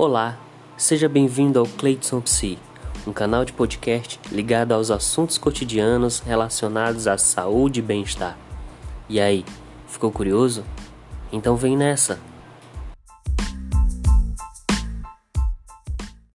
Olá, seja bem-vindo ao Cleiton Psi, um canal de podcast ligado aos assuntos cotidianos relacionados à saúde e bem-estar. E aí, ficou curioso? Então vem nessa!